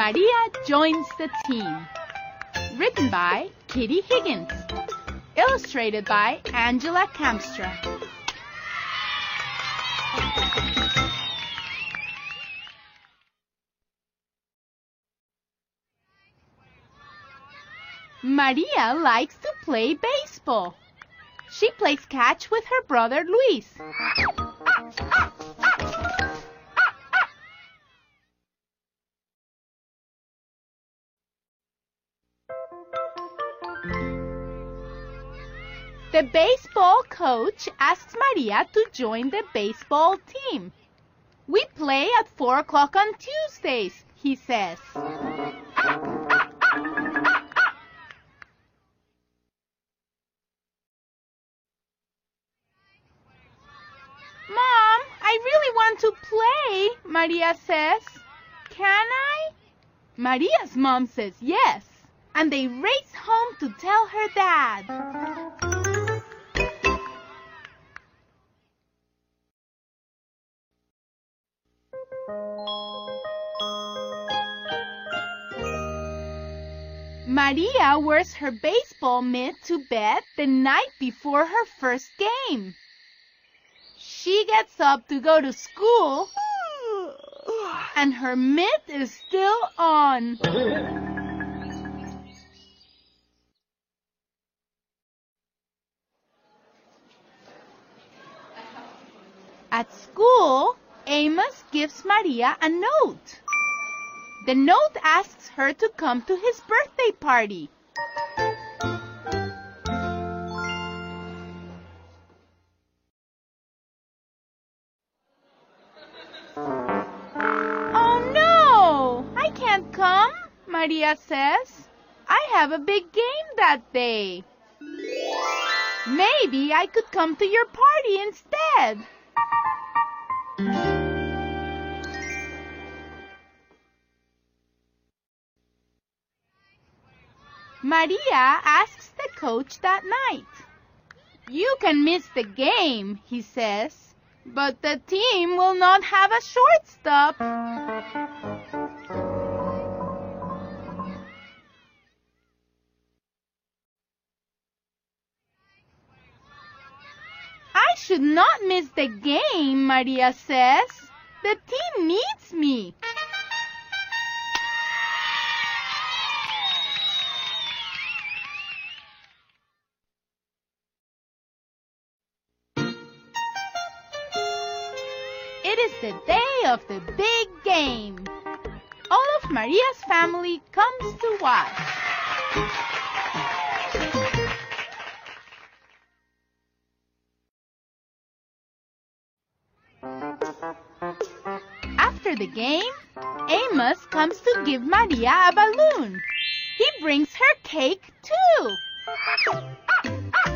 Maria joins the team. Written by Kitty Higgins. Illustrated by Angela Kamstra. Maria likes to play baseball. She plays catch with her brother Luis. The baseball coach asks Maria to join the baseball team. We play at 4 o'clock on Tuesdays, he says. Mom, I really want to play, Maria says. Can I? Maria's mom says yes, and they race home to tell her dad. Maria wears her baseball mitt to bed the night before her first game. She gets up to go to school, and her mitt is still on. At school, Amos gives Maria a note. The note asks her to come to his birthday party. Oh no! I can't come, Maria says. I have a big game that day. Maybe I could come to your party instead. Maria asks the coach that night. You can miss the game, he says, but the team will not have a shortstop. I should not miss the game, Maria says. The team needs It is the day of the big game. All of Maria's family comes to watch. After the game, Amos comes to give Maria a balloon. He brings her cake too. Ah, ah, ah.